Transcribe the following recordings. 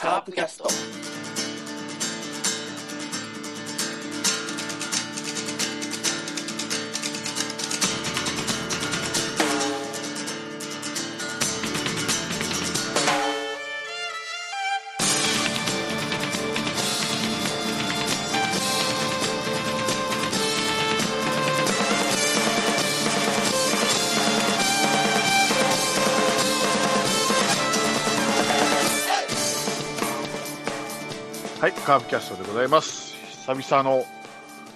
カープキャスト。カープキャストでございます。久々の、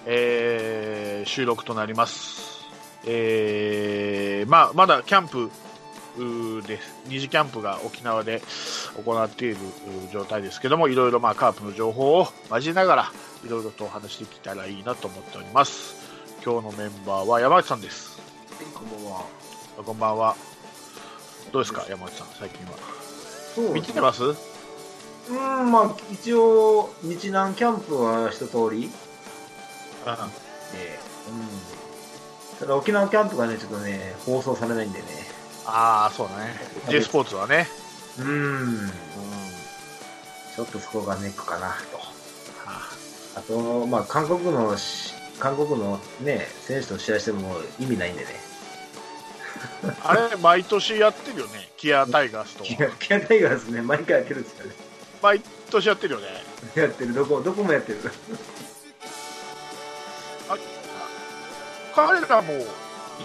えー収録となります。えーまあ、まだキャンプです。二次キャンプが沖縄で行っている状態ですけども、いろいろまあカープの情報を交えながら、いろいろとお話していけたらいいなと思っております。今日のメンバーは山内さんです。こんばんは。こんばんは。どうですか、山内さん、最近は。見てます？うん、まあ、一応、日南キャンプは一通りで、うん。ただ沖縄キャンプがね、ちょっとね、放送されないんでね。ああ、そうだね。J スポーツはね。うん。うんちょっとそこがネックかなと。はあと、まあ、韓国のし、韓国のね、選手と試合しても意味ないんでね。あれ、毎年やってるよね、キアタイガースと。キャキャタイガーですね、毎回やってるんですよね。毎年やってるよね。やってる、どこ、どこもやってる。彼らも、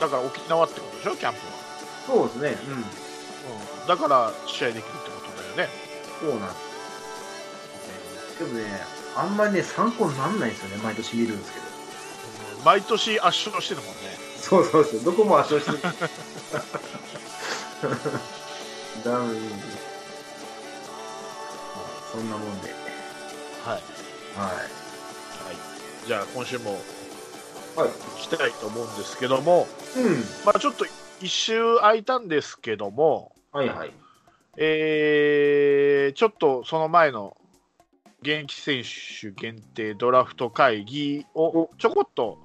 だから沖縄ってことでしょ、キャンプは。そうですね、うん、だから試合できるってことだよね。うん。そうなんです。でもね、あんまりね、参考にならないんですよね、毎年見るんですけど。うん毎年圧勝してるもんね。そうそうそう、どこも圧勝してる。ダウン、そんなもんで。はい。ははい、じゃあ、今週もい。はい。行きたいと思うんですけども、うん。まあ、ちょっと一周空いたんですけども、はいはい。えーちょっとその前の現役選手限定ドラフト会議をちょこっと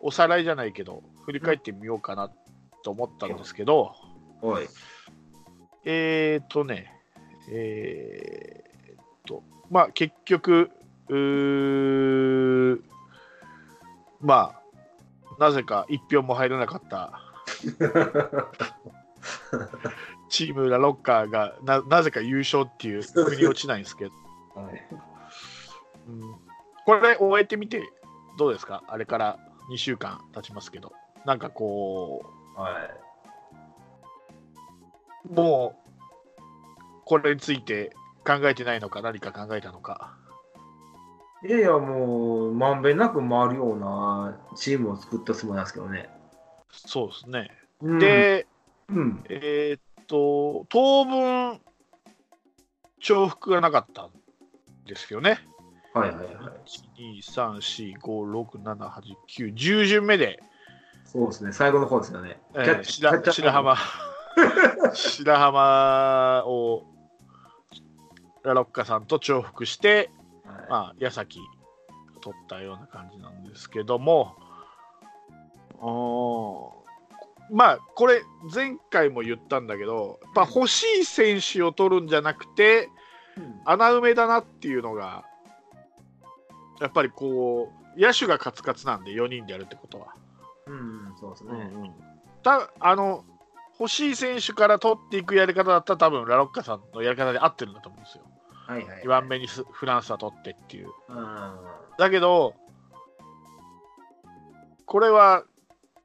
おさらいじゃないけど振り返ってみようかなと思ったんですけど、おい。えーとね、えーと、まあ結局、まあ、なぜか一票も入らなかった。チームラロッカーがななぜか優勝っていう腑に落ちないんですけど、はい。うん、これ終えてみてどうですか？あれから2週間経ちますけど。なんかこはい。うもうこれについて考えてないのか何か考えたのかいやいや、もう、まんべんなく回るようなチームを作ったつもりなんですけどね。そうですね、うん、でうん。えーっと当分重複がなかったんですよねはいはいはい。12345678910巡目でそうですね、最後の方ですよね。えー白白浜 白浜をラロッカさんと重複して、はいまあ、矢崎取ったような感じなんですけどもまあこれ前回も言ったんだけどやっぱ欲しい選手を取るんじゃなくてうん穴埋めだなっていうのがやっぱりこう野手がカツカツなんで4人でやるってことは。うん、そうですね。たあの欲しい選手から取っていくやり方だったら多分ラロッカさんのやり方で合ってるんだと思うんですよ。はいはい。2番目にスフランスは取ってっていう。うん。だけど、これは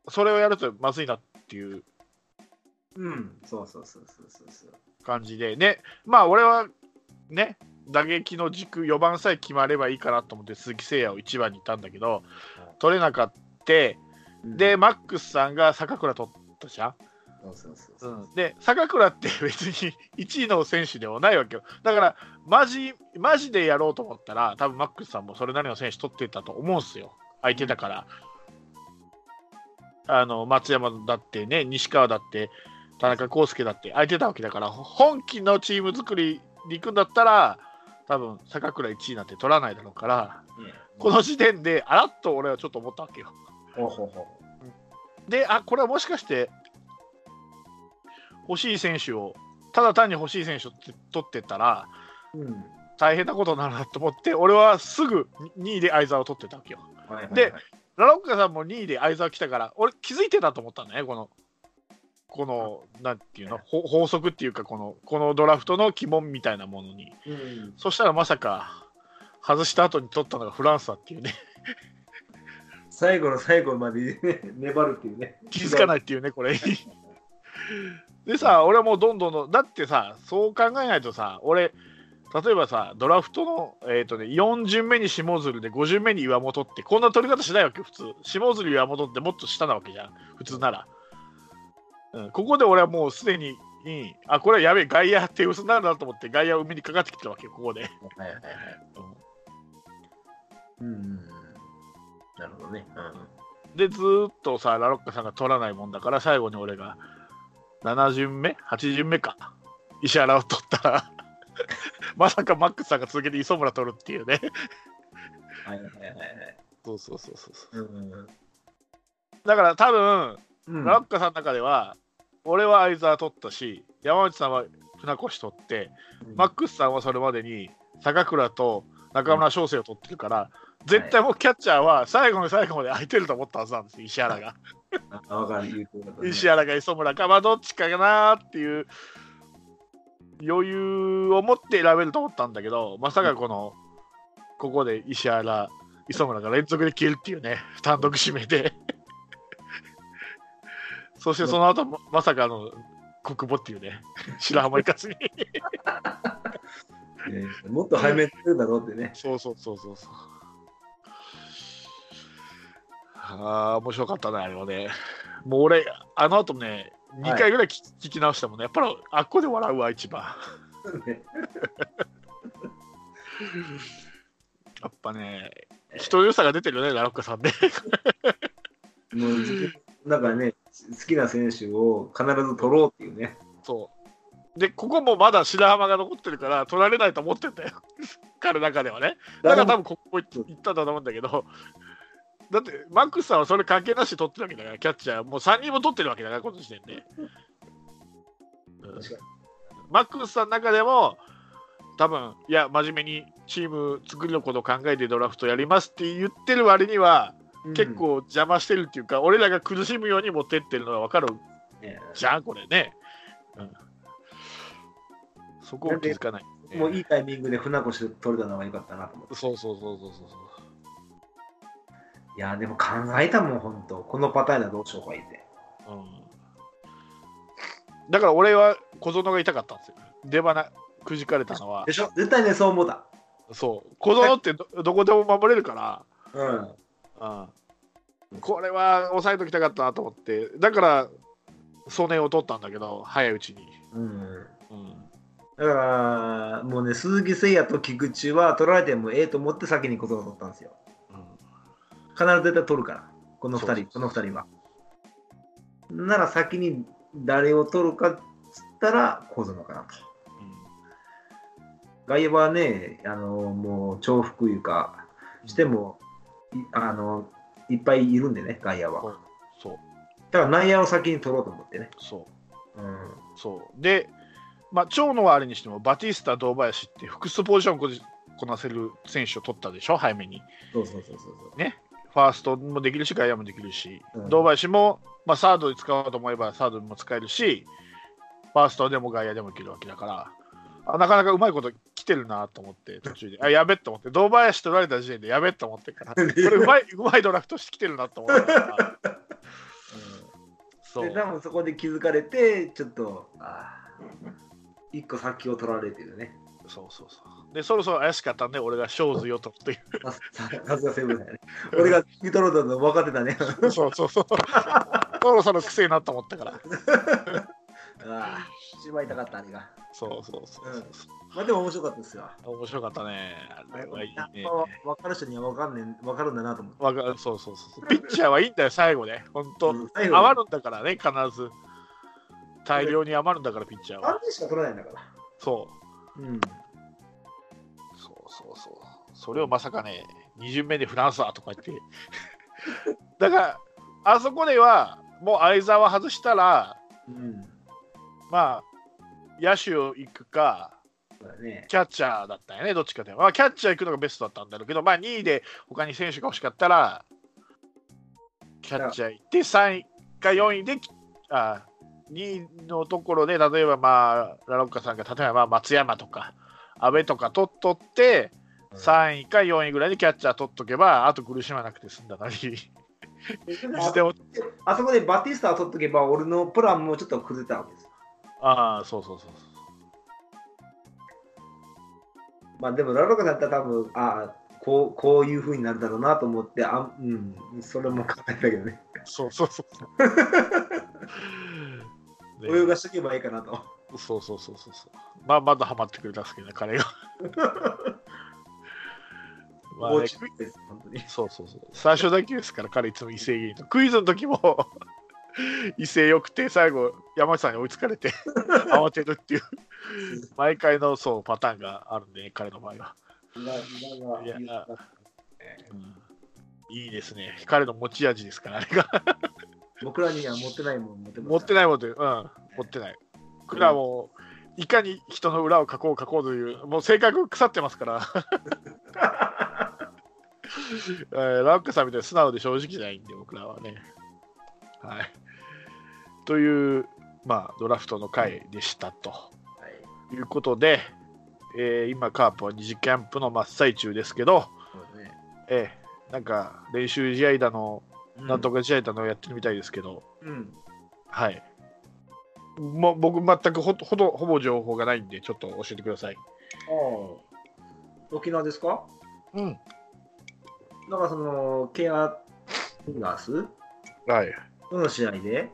それをやるとまずいなっていううん、そうそうそうそうそうそう。感じでね、まあ俺はね、打撃の軸4番さえ決まればいいかなと思って鈴木誠也を1番にいたんだけど、取れなかった。で、マックスさんが坂倉取ったじゃん。そうそうそうそう。で坂倉って 別に1位の選手ではないわけよ。だからマジマジでやろうと思ったら多分マックスさんもそれなりの選手取ってたと思うんすよ。相手だから。あの松山だってね西川だって田中康介だって相手だわけだから本気のチーム作りに行くんだったら多分坂倉1位なんて取らないだろうからねこの時点であらっと俺はちょっと思ったわけよ。ほうほうほであこれはもしかして欲しい選手をただ単に欲しい選手を取ってったらうん。大変なことになるなと思って俺はすぐ2位で相沢を取ってたわけよはいはいはいで、ラロッカさんも2位で相沢来たから俺気づいてたと思ったんだねこのこのなんていうのほ法則っていうかこのこのドラフトの鬼門みたいなものにうん。そしたらまさか外した後に取ったのがフランスだっていうね最後の最後まで、ね、粘るっていうね。気づかないっていうねこれでさ俺はもうどんどんどんだってさそう考えないとさ俺例えばさドラフトの、えーとね、4巡目に下鶴で5巡目に岩本ってこんな取り方しないわけ普通下鶴岩本ってもっと下なわけじゃん普通なら、うん、ここで俺はもうすでににあこれはやべえ外野手薄になるなと思って外野海にかかってきたわけよここで、はいはいはい。うんうん。なるほどね。うん。でずーっとさラロッカさんが取らないもんだから最後に俺が7巡目？8巡目か。石原を取ったら。まさかマックスさんが続けて磯村取るっていうね。はいはいはいはい。そうそうそうそうそう。うんだから多分うん。ラロッカさんの中では俺は相沢取ったし山内さんは船越取ってマックスさんはそれまでに坂倉と中村翔成を取ってるから絶対もうキャッチャーは最後の最後まで空いてると思ったはずなんですよ石原が。あ、わかる、言うてることね石原が磯村か、まあ、どっちかなっていう余裕を持って選べると思ったんだけど、まさかこの、ここで石原、磯村が連続で消えるっていうね、単独指名で。そしてその後もまさかの国母っていうね、白浜行かずに。ねもっと背面ってるんだろうってね。そうそうそうそうそう。ああ、面白かったね、あれはね。もう俺、あの後ね、2回ぐらい聞き,、聞き直したもんね。やっぱりあっこで笑うわ、一番。ねやっぱね、人良さが出てるよね、ラロッカさんね。もう自分なんかね、好きな選手を必ず取ろうっていうね。そう。で、ここもまだ白浜が残ってるから、取られないと思ってんだよ。彼の中ではね。だから多分ここ行ったんだと思うんだけど、だって、マックスさんはそれ関係なし取ってるわけだから、キャッチャー、もう3人も取ってるわけだから、この時点で。うんマックスさんの中でも、多分いや、真面目にチーム作りのことを考えてドラフトやりますって言ってる割には、に結、構邪魔してるっていうか、俺らが苦しむように持ってってるのが分かるねじゃん、これね。うん、そこを気づかない、ね。もういいタイミングで船越で取れたのが良かったなと思って。そうそうそうそうそう。いや、でも考えたもん、本当このパターンはどうしようか言って。うんだから俺は小園が痛かったんですよ。出花くじかれたのはで、しょ？絶対ね、そう思った。そう、小園ってどどこでも守れるから、うん。うん、これは抑えときたかったなと思って、だから、曽根を取ったんだけど、早いうちに。うん。うん、だから、もうね、鈴木誠也と菊池は取られてもええと思って先にことを取ったんですよ。必ず絶対取るから、この2人、この2人は。なら先に誰を取るかっつったら、小園かなと。外野はね、あのもう重複いうか、しても、いあのいっぱいいるんでね、外野は。そう、だから内野を先に取ろうと思ってね。そう。うん。そうで、まあ、長野はあれにしても、バティスタ、堂林って複数ポジションこなせる選手を取ったでしょ、早めに。そうそうそうそうそう。ファーストもできるし、外野もできるし、うん。堂林も、まあ、サードで使おうと思えばサードでも使えるし、ファーストでも外野でもいけるわけだから、あなかなかうまいこと来てるなと思って、途中で、あやべっと思って、堂林取られた時点でやべっと思ってから、これうまいうまいドラフトしてきてるなと思ったから、そう。で多分そこで気づかれて、ちょっと、あー一個先を取られてるね。そうそうそう。で、そろそろ怪しかったんで、俺がショーズよとっていう。さすがセブンだよね。俺が聞き取ろうと分かってたね。そうそうそう。そろそろ癖になったと思ったから。ああ、しまいたかった、あれが。そうそうそうそう。まあでも面白かったですよ。面白かったね。あれはいいね。ぱ分かる人には分かんねん分かるんだなと思って。わかるそうそうそう。ピッチャーはいいんだよ、最後ね。本当、うん余るんだからね、必ず。大量に余るんだから、ピッチャーは。しか取れないんだから。そう。うん。そうそれをまさかね、2巡目でフランスだとか言って。だから、あそこでは、もう相沢外したら、うん。まあ、野手を行くか、ね。キャッチャーだったよね、どっちかで。まあ、キャッチャー行くのがベストだったんだろうけど、まあ、2位で他に選手が欲しかったら、キャッチャー行って、3位か4位で、あ2位のところで、例えば、まあ、ラロッカさんが、例えばまあ松山とか、阿部とか取っとって、3位か4位ぐらいでキャッチャー取っとけば、あと苦しまなくて済んだのに、いつでも、あそこでバティスタを取っとけば、俺のプランもちょっと崩れたわけです。ああ、そうそうそうそう。まあでも、ラロカだったら多分、ああ、こうこういうふうになるだろうなと思って、あうん、それも考えたけどね。そうそうそうそう。ね泳がしとけばいいかなと。そうそうそうそうそう。まあ、まだハマってくれたんですけどね、彼が。まあね落ち本当に。そうそうそう。最初だけですから、彼いつも威勢いいと。クイズの時も 威勢よくて、最後、山内さんに追いつかれて 慌てるっていう、毎回のそうパターンがあるんで、ね、彼の場合は。いやうんいいですね。彼の持ち味ですから、あれが。僕らには持ってないもん持って持ってないもんで、うん、持ってない。僕らも、いかに人の裏を書こう書こうという、もう性格腐ってますから。えーラックさんみたいに素直で正直じゃないんで、僕らはね。はい。という、まあ、ドラフトの回でしたとはいいうことで、えー今、カープは二次キャンプの真っ最中ですけど、ねえーなんか練習試合だの、なんとか。か試合だのやってるみたいですけど、うん。はい。もう僕、全くほほどほぼ情報がないんで、ちょっと教えてください。ああ。沖縄ですか？うん。だからその、ケアフィンガースはい。の試合で、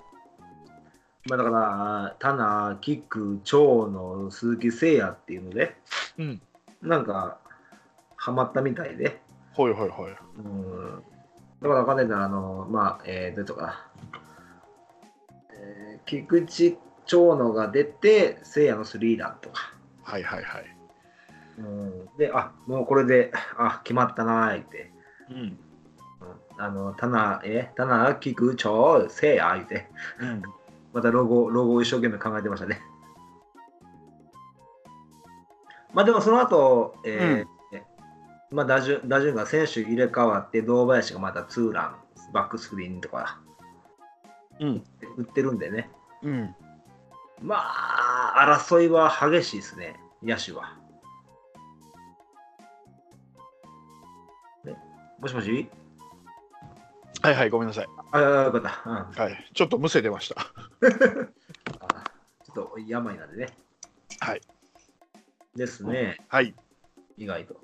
まあだから、タナ、キック、長野、鈴木誠也っていうので、うん。なんか、ハマったみたいで、ほいほいほい。うん。だからわかんないなら、あの、まあ、えー、どうやったかな。えー、菊池長野が出て、誠也のスリーランとか。はいはいはい。うん、で、あもうこれで、あ決まったなーって。うん。うんあの、タナ、え、タナ、菊、長、聖夜言って、うん。またロゴ、ロゴを一生懸命考えてましたね。まあでもその後、えーまあ打順打順が選手入れ替わって、堂林がまたツーラン、バックスクリーンとかうん。打ってるんでね。うん。まあ、争いは激しいですね、野手は。もしもし？はいはい、ごめんなさい。あ、よかった。うんはい。ちょっとむせてました。あちょっと病なんでね。はい。ですね、はい。意外と。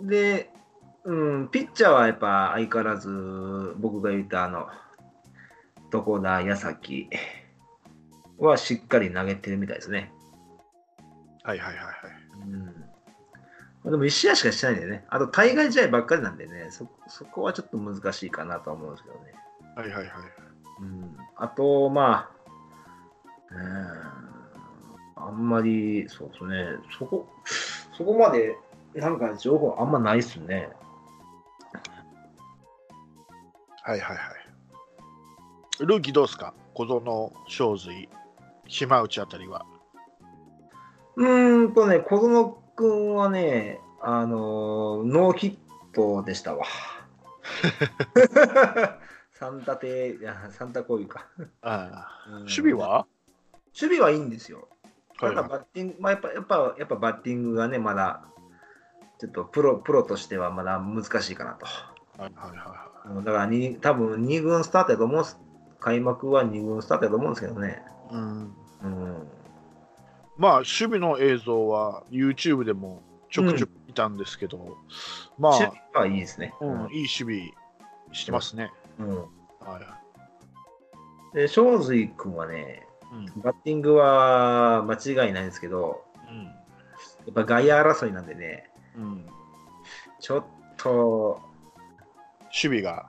で、うん、ピッチャーはやっぱ相変わらず僕が言ったあの、床田、矢崎はしっかり投げてるみたいですね。はいはいはいはい。でも1試合しかしてないんでね。あと対外試合ばっかりなんでね、そそこはちょっと難しいかなとは思うんですけどね。はいはいはい。うん、あと、まあ、うん、あんまり、そうですね、そこ、そこまで、なんか情報あんまないっすね。はいはいはい。ルーキーどうですか？小園、正髄、島内あたりは。うーんとね、小園くんはね、あのーノーヒットでしたわ。サンタテ、いやサンタコイか。ああ。うん守備は？守備はいいんですよ。ただバッティング、まあ、やっぱやっぱやっぱバッティングがね、まだちょっとプロプロとしてはまだ難しいかなと。はいはいはうんだからに多分2軍スタートやと思う。開幕は2軍スタートやと思うんですけどね。い。うん。うん。まあ、守備の映像は YouTube でもちょくちょく見たんですけど、ま守あ、備はいいですね。うん、いい守備してますね。うん。はい。で、正髄君はね、うん。バッティングは間違いないんですけど、うん。やっぱ外野争いなんでね、うん。ちょっと、守備が？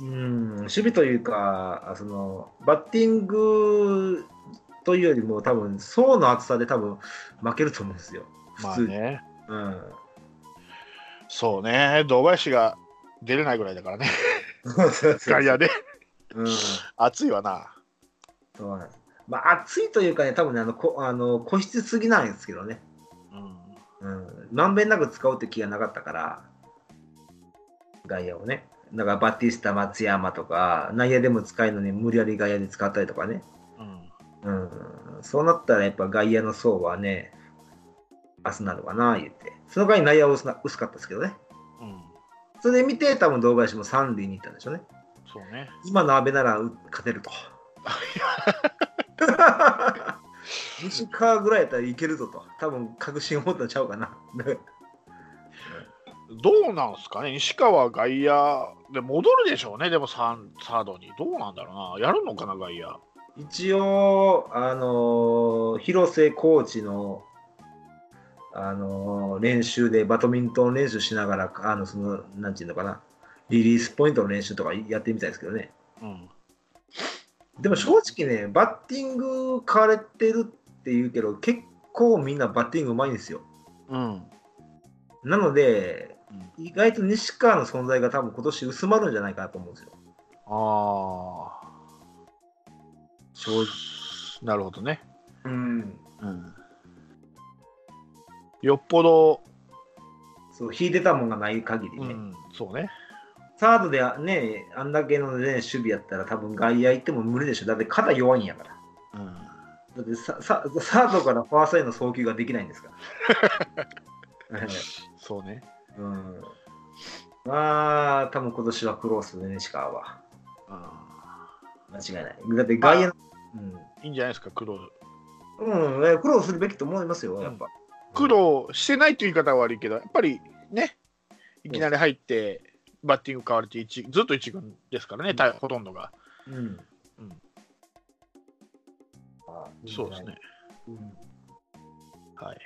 うん、守備というか、そのバッティングというよりも、多分層の厚さで多分負けると思うんですよ。まあ普通に。ね。うん。そうね。堂林が出れないぐらいだからね。外野で。うん。熱いわな。そうまあ、暑いというかね、多分ね、あのこあの個室すぎなんですけどね。うん。うん。まんべんなく使おうって気がなかったから、外野をね。だからバティスタ、松山とか、内野でも使えるのに無理やり外野で使ったりとかね。うん。うん。そうなったらやっぱ外野の層はね、明日なのかな、言って。その代わり内野は薄な薄かったですけどね。うん。それで見て、多分堂林も三塁に行ったんでしょうね。そうね。今の阿部ならう勝てると。西川ぐらいやったらいけるぞと。多分確信を持ったんちゃうかな。どうなんすかね、西川外野で戻るでしょうね、でもサードに。どうなんだろうな。やるのかな、外野。一応、あのー広瀬コーチの、あのー練習でバドミントン練習しながら、あのそのなんていうのかな、リリースポイントの練習とかやってみたいですけどね。うん。でも正直ね、バッティング変われてるって言うけど、結構みんなバッティングうまいんですよ。うん。なので、意外と西川の存在が多分今年薄まるんじゃないかなと思うんですよ。ああ。正直。なるほどね。うん。うん。よっぽど、そう、引いてたもんがない限りね。うん、そうね。サードでね、あんだけの、ね、守備やったら多分外野行っても無理でしょ。だって肩弱いんやから。うん。だってサササードからファーストへの送球ができないんですから。は いそうね。うん、まあ、多分今年はクロースでね、西川は。うん。間違いない。だって外野の、いいんじゃないですか、苦労。うん、うん、苦労するべきと思いますよ、やっぱ。苦労してないという言い方は悪いけど、やっぱりね、いきなり入って、バッティング変われて一、ずっと一軍ですからね、大ほとんどが。うん。うんあそうですね。。うんはい。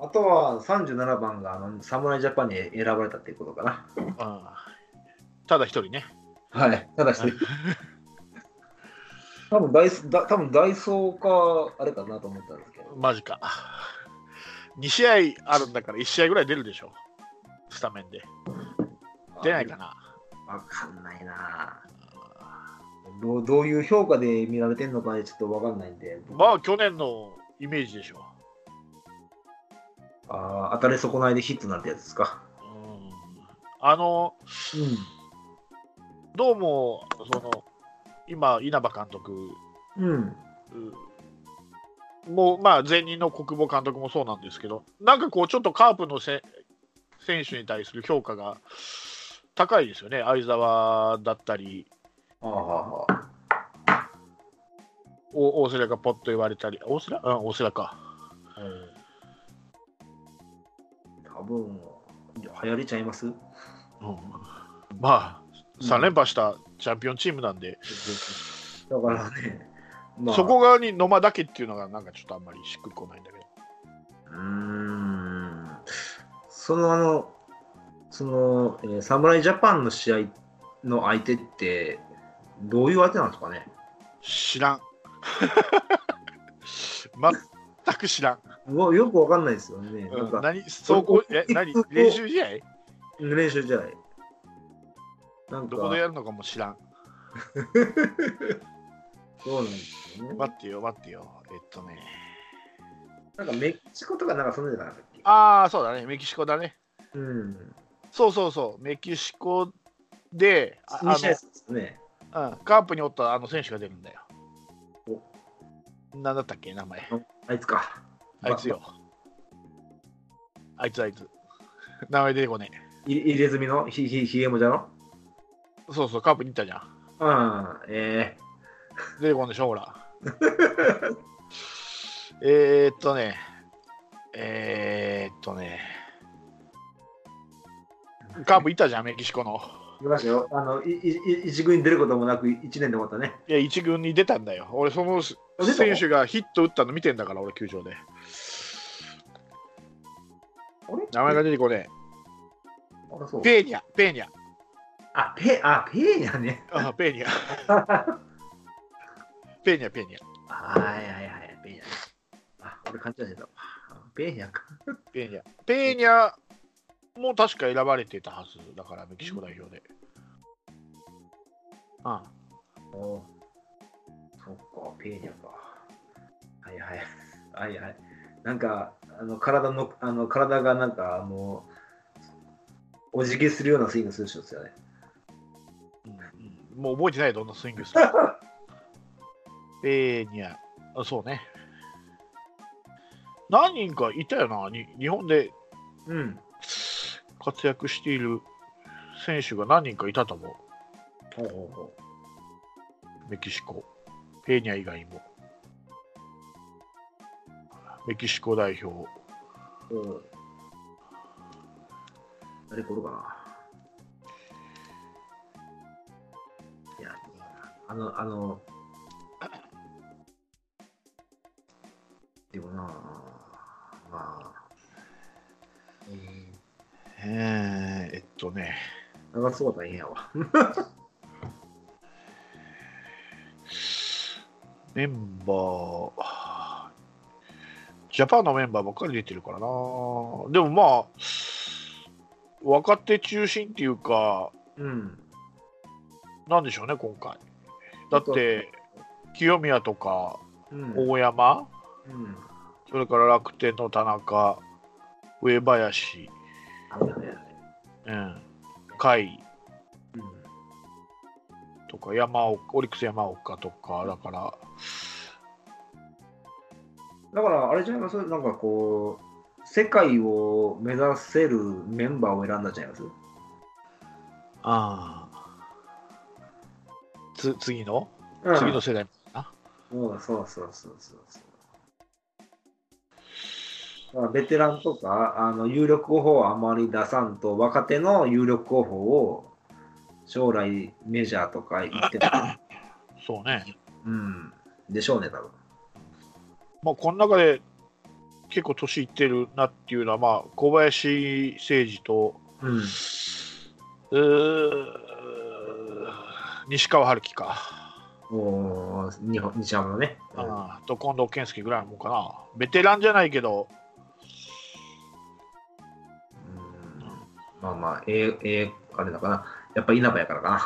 あとは37番があの侍ジャパンに選ばれたっていうことかな。うんただ一人ね。はい。ただし、多分ダイソだ多分ダイソーか、あれかなと思ったんですけど。マジか。2試合あるんだから1試合ぐらい出るでしょ。スタメンで。出ないかな。わかんないなどう。どういう評価で見られてんのかちょっとわかんないんで。まあ、去年のイメージでしょ。あー当たり損ないでヒットなんてやつですか。うんあの、うん。どうも、その、今、稲葉監督、うん。うんもう、まあ、前任の国母監督もそうなんですけど、なんかこう、ちょっとカープのせ選手に対する評価が高いですよね。相澤だったり、ああ、お大瀬良がポッと言われたり、大瀬良？うん、大瀬良か。多分流行りちゃいます？うん、まあ、3連覇したチャンピオンチームなんで、だからね、まあ、そこ側に野間だけっていうのが、なんかちょっとあんまりしっくりこないんだけど。うーんそのあの、その、えー侍ジャパンの試合の相手って、どういう相手なんですかね？知らん。全く知らん。もうよくわかんないですよね。うん何、走行、え、何、練習試合？練習試合。なんか、どこでやるのかも知らん。そうなんですよね。待ってよ、待ってよ。えっとね。なんかメキシコとかなんかそんなんじゃなかったっけ？ああ、そうだね、メキシコだね。うん。そうそうそう、メキシコで、ああ2試合ですね。のうん、カープにおったあの選手が出るんだよ。なんだったっけ、名前。あいつか。あいつよ。あいつあいつ。名前出てこねい入れ墨の？ひひひげもじゃろ？え。そうそう、カープに行ったじゃん。うん。え出てこんでしょ、ほら。えーっとね、えーっとね、カープいたじゃん、メキシコの。ー、いましたよ。あの、いいい一軍に出ることもなく1年で終わったね。いや、一軍に出たんだよ。俺、その出たの？選手がヒット打ったの見てんだから、俺、球場で。あれ？名前が出てこねあらそうえ。ペーニャ、ペーニャ。あ、ペあ、ペーニャね。あペーニャ。ペーニャ、ペーニャ。はいはいはい、ペーニャね。あ、俺勘違いしてペーニャか。ペーニャ。ペーニャも確か選ばれてたはずだから、メキシコ代表で。あおそっか。ペーニャか。はいはい。はいはい。なんか、あの体の、あの体がなんかもう、お辞儀するようなスイングする人ですよね。うんもう覚えてないどんなスイングするペ ーニャ、あそうね。何人かいたよな、に日本でうん。活躍している選手が何人かいたと思う。ほうほうほメキシコ。ペーニャ以外も。メキシコ代表。う。うん。誰来るかな。あの、あの、でもな、まあ、うん、えー、えっとね、長そう大変やわ。メンバー、ジャパンのメンバーばっかり出てるからな。でもまあ、若手中心っていうか、うん。なんでしょうね、今回。だって、清宮とかうん。大山、うん。それから楽天の田中、上林。うん、甲斐。うん。とか山岡、オリックス山岡とか、だから、だから、あれじゃないますなんかこう、世界を目指せるメンバーを選んだんじゃないますああ、つ次の、うん。次の世代な。そうそうそうそうそう。そう。ベテランとかあの有力候補をあまり出さんと若手の有力候補を将来メジャーとか行って そうね。うん。でしょうね多分。まあ、この中で結構年いってるなっていうのは、まあ、小林誠司と、うん。うー西川春樹か、おー日本日ハムのね、うん。あーと近藤健介ぐらいのもんかな。ベテランじゃないけど、うん。まあまあええええあれだかなやっぱ稲葉やからかな。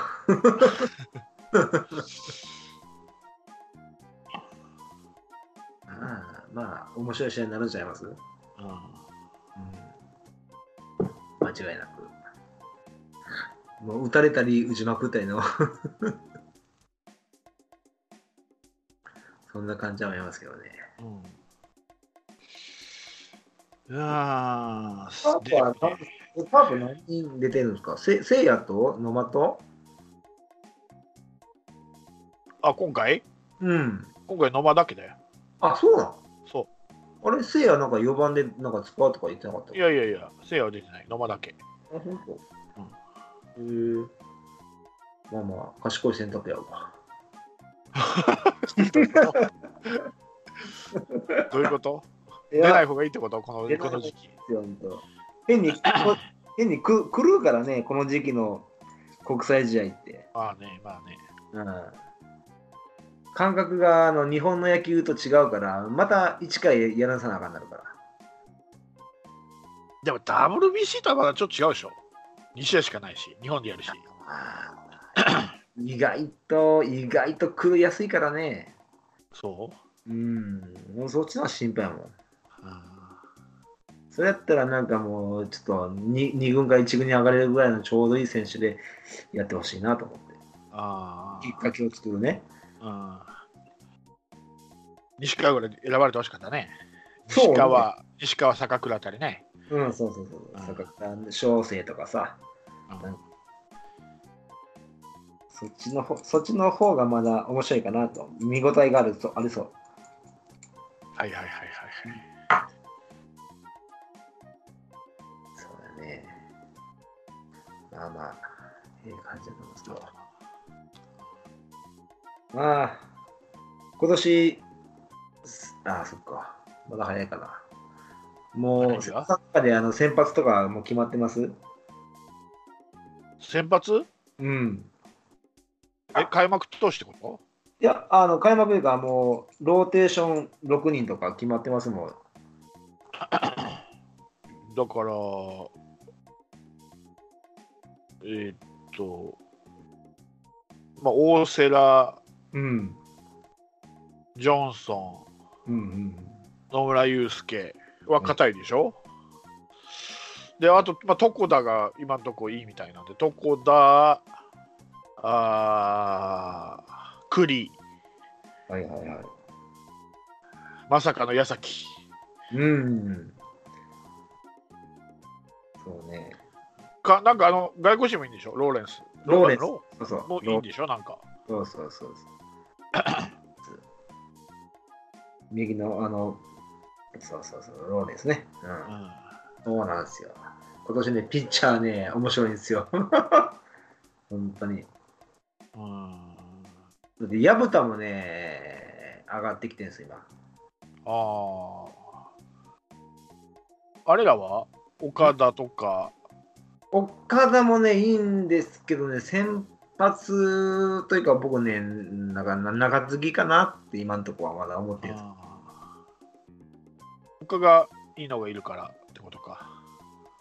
あ あまあ面白い試合になるんちゃいます？うん。間違いなく。もう打たれたり打ちまくったりの そんな感じは思いますけどね。うん、いやパーープはパープ何人出てるんですか？せせいやと野間と？あ今回？うん。今回野間だけだよ。あ、そうなんそあれ、せいやなんか4番でなんか使うとか言ってなかったう。いやいやいや、せいやは出てない。野間だけ。あ、ほんまあまあ、賢い選択やわ。どういうこと？い出ないや、方がいいってこと？このこの時期。変に、変にく狂うからね、この時期の国際試合って。まあね、まあね。うん感覚があの日本の野球と違うから、また1回やらさなあかんなるから。でも WBC とはまだちょっと違うでしょ。2試合しかないし、日本でやるし。意外と、意外と狂いやすいからね。そう？うん、もうそっちの心配やもん。うんそれやったらなんかもうちょっと 2, 2軍か1軍に上がれるぐらいのちょうどいい選手でやってほしいなと思って。あきっかけを作るね。西川ぐらい選ばれてほしかったね。そう西川、西川坂倉あたりね。うん、そうそうそううん。坂倉翔成とかさ。うんそっちの方、そっちの方がまだ面白いかなと。見応えがあると、ありそう。はいはいはいはいはい。そうだね。まあまあ、ええ感じなんですけど。まあ、今年、すああ、そっか。まだ早いかな。もう、何がサッカーであの先発とかもう決まってます？先発？うん。え、開幕投手ってこと？いや、あの、開幕がもう、ローテーション6人とか決まってますもん。だから、えーっと、まあ、大瀬良、うん。ジョンソうんうん。ン、野村祐介は硬いでしょ、で、あと、まあ、床田が今のとこいいみたいなんで、床田、あー栗、はいはいはい。まさかの矢崎。うん。そうね。かなんかあの外国人もいいんでしょ？ローレンス。ローレンスロそうそう。もういいんでしょ？なんか。そうそうそうそう。右のあの、そうそうそう、ローですね。う。うんんそうなんですよ。今年ね、ピッチャーね、面白いんですよ。本当に。うんで、薮田もね、上がってきてるんですよ、今。ああ。あれらは？岡田とか、岡田もね、いいんですけどね、先発というか、僕ね、なんか中継ぎかなって今のところはまだ思ってるんです。他がいいのがいるからってことか。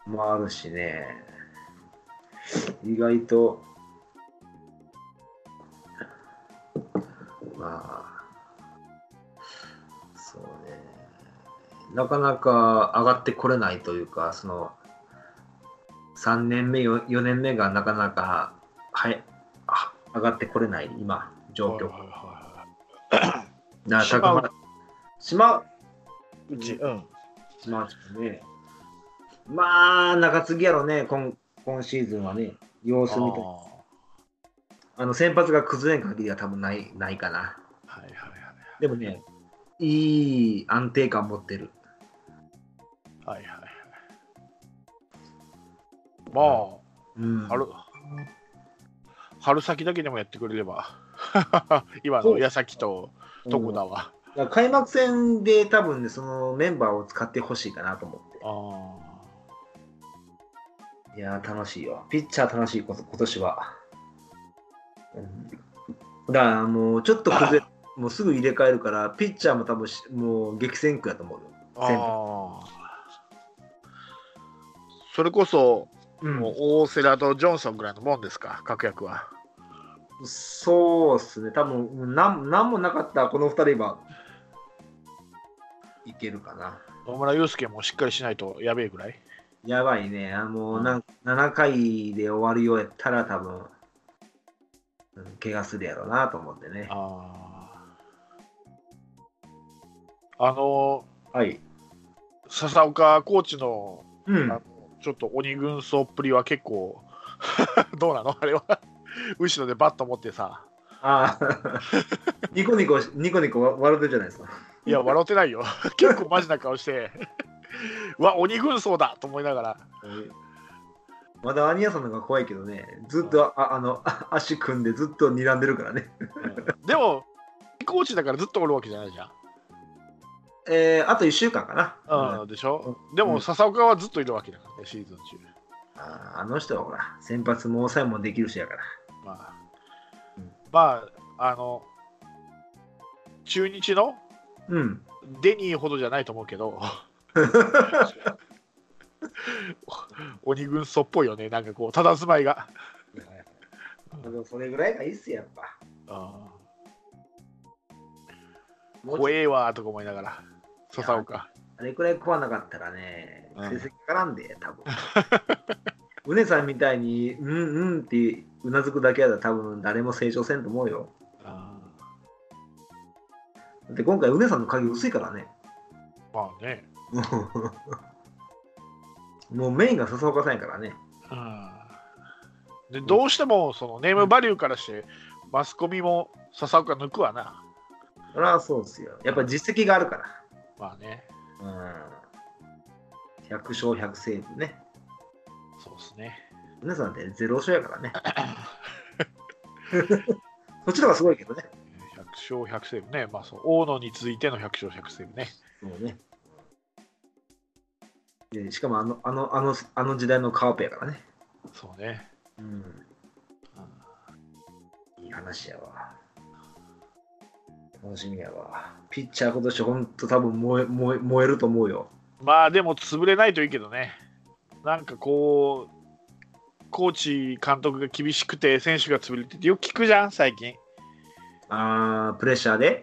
もあるしね、意外と、まあ、そうね、なかなか上がってこれないというか、その、3年目、4年目がなかなか、はい、あ上がってこれない、今、状況。はいはいはいはな島うち、うん。ね。まあ、中継ぎやろね、今今シーズンはね、様子見て。ああの先発が崩れん限りは多分ないないかな。ーはいはいはい。でもね、いい安定感持ってる。はいはいはい。まうんあ、春、春先だけでもやってくれれば、今の矢崎と床田は。開幕戦で多分ね、そのメンバーを使ってほしいかなと思って。あいやー、楽しいよ。ピッチャー楽しいこと、今年は。うん、だからもうちょっと崩れ、もうすぐ入れ替えるから、ピッチャーも多分しもう激戦区やと思うよ。あ。それこそ、うんもう大瀬良とジョンソンぐらいのもんですか、確約は。そうっすね、多分なんなんもなかったらこの2人はいけるかな。野村祐介もしっかりしないとやべえぐらい？やばいね、あのうんなん7回で終わるようやったら多分、うん、怪我するやろうなと思ってね。ああ。あの、はい。笹岡コーチのうんあのちょっと鬼軍曹っぷりは結構 どうなの？あれは後ろでバット持ってさああ、ニコニコ、ニコニコ笑ってるじゃないですか。いや笑ってないよ。結構マジな顔して。うわ鬼軍曹だと思いながら。まだアニヤさんの方が怖いけどね、ずっとああのあ足組んでずっと睨んでるからね。うん。でもコーチだからずっとおるわけじゃないじゃん、えー、あと1週間かな。うん、でしょ？うん。でも笹岡はずっといるわけだからねシーズン中。あーあの人はほら、先発も抑えもできるしやから。まあ。うん。まああの中日のうん。デニーほどじゃないと思うけど 鬼軍曹っぽいよねなんかこう佇まいがでもそれぐらいがいいっすよ、やっぱ。あ怖えわとか思いながら笹岡あれくらい食わなかったらね、うん成績からんで、多分。うねさんみたいに、うんうんってうなずくだけやったら多分誰も成長せんと思うよ。あだって今回うねさんの影薄いからね。ーまあね もうメインが笹岡さんやからね。うんでどうしてもそのネームバリューからしてマスコミも笹岡抜くわなそりゃそうっすよ。やっぱ実績があるから。まあねうん。100勝100セーブね。そうですねうねさんって0勝やからね。そっちの方がすごいけどね。100勝100セーブねまあそう大野に続いての100勝100セーブねそうね。でしかもあのあのあのあの時代のカーペやからね。そうね、うん。うんいい話やわ。楽しみやわ。ピッチャー今年ほんと多分燃え燃え燃えると思うよ。まあでも潰れないといいけどねなんかこうコーチ監督が厳しくて選手が潰れててよく聞くじゃん最近あプレッシャーで？